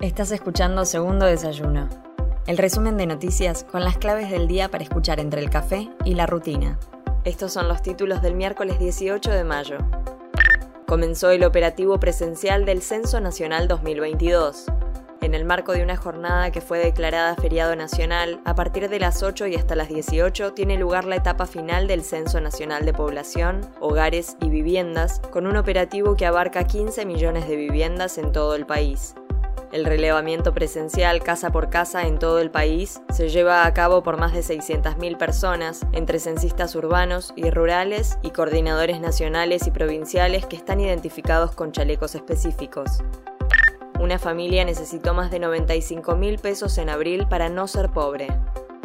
Estás escuchando Segundo Desayuno, el resumen de noticias con las claves del día para escuchar entre el café y la rutina. Estos son los títulos del miércoles 18 de mayo. Comenzó el operativo presencial del Censo Nacional 2022. En el marco de una jornada que fue declarada feriado nacional, a partir de las 8 y hasta las 18 tiene lugar la etapa final del Censo Nacional de Población, Hogares y Viviendas, con un operativo que abarca 15 millones de viviendas en todo el país. El relevamiento presencial casa por casa en todo el país se lleva a cabo por más de 600.000 personas, entre censistas urbanos y rurales y coordinadores nacionales y provinciales que están identificados con chalecos específicos. Una familia necesitó más de 95 mil pesos en abril para no ser pobre.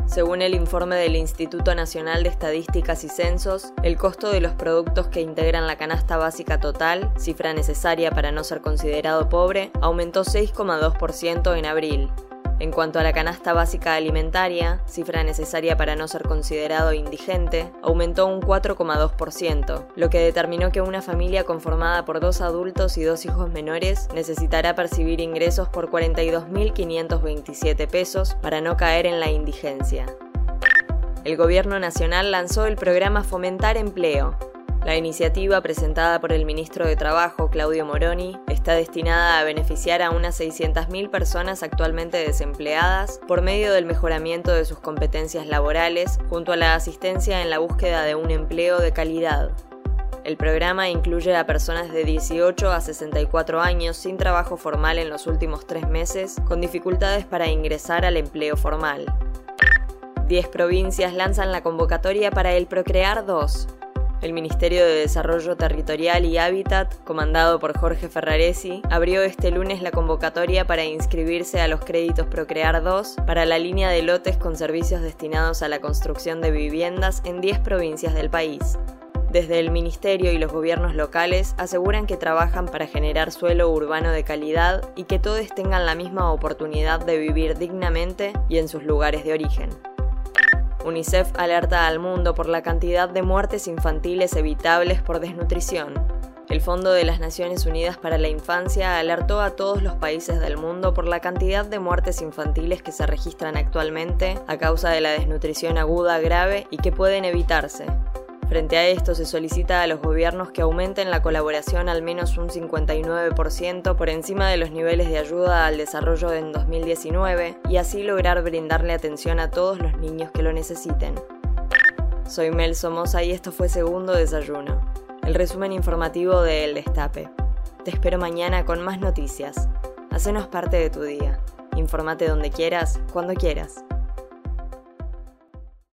Según el informe del Instituto Nacional de Estadísticas y Censos, el costo de los productos que integran la canasta básica total, cifra necesaria para no ser considerado pobre, aumentó 6,2% en abril, en cuanto a la canasta básica alimentaria, cifra necesaria para no ser considerado indigente, aumentó un 4,2%, lo que determinó que una familia conformada por dos adultos y dos hijos menores necesitará percibir ingresos por 42.527 pesos para no caer en la indigencia. El Gobierno Nacional lanzó el programa Fomentar Empleo, la iniciativa presentada por el ministro de Trabajo, Claudio Moroni, está destinada a beneficiar a unas 600.000 personas actualmente desempleadas por medio del mejoramiento de sus competencias laborales junto a la asistencia en la búsqueda de un empleo de calidad. El programa incluye a personas de 18 a 64 años sin trabajo formal en los últimos tres meses, con dificultades para ingresar al empleo formal. 10 provincias lanzan la convocatoria para el Procrear 2, el Ministerio de Desarrollo Territorial y Hábitat, comandado por Jorge Ferraresi, abrió este lunes la convocatoria para inscribirse a los créditos Procrear 2 para la línea de lotes con servicios destinados a la construcción de viviendas en 10 provincias del país. Desde el Ministerio y los gobiernos locales aseguran que trabajan para generar suelo urbano de calidad y que todos tengan la misma oportunidad de vivir dignamente y en sus lugares de origen. UNICEF alerta al mundo por la cantidad de muertes infantiles evitables por desnutrición. El Fondo de las Naciones Unidas para la Infancia alertó a todos los países del mundo por la cantidad de muertes infantiles que se registran actualmente a causa de la desnutrición aguda grave y que pueden evitarse. Frente a esto, se solicita a los gobiernos que aumenten la colaboración al menos un 59% por encima de los niveles de ayuda al desarrollo en 2019 y así lograr brindarle atención a todos los niños que lo necesiten. Soy Mel Somoza y esto fue Segundo Desayuno, el resumen informativo de El Destape. Te espero mañana con más noticias. Hacenos parte de tu día. Informate donde quieras, cuando quieras.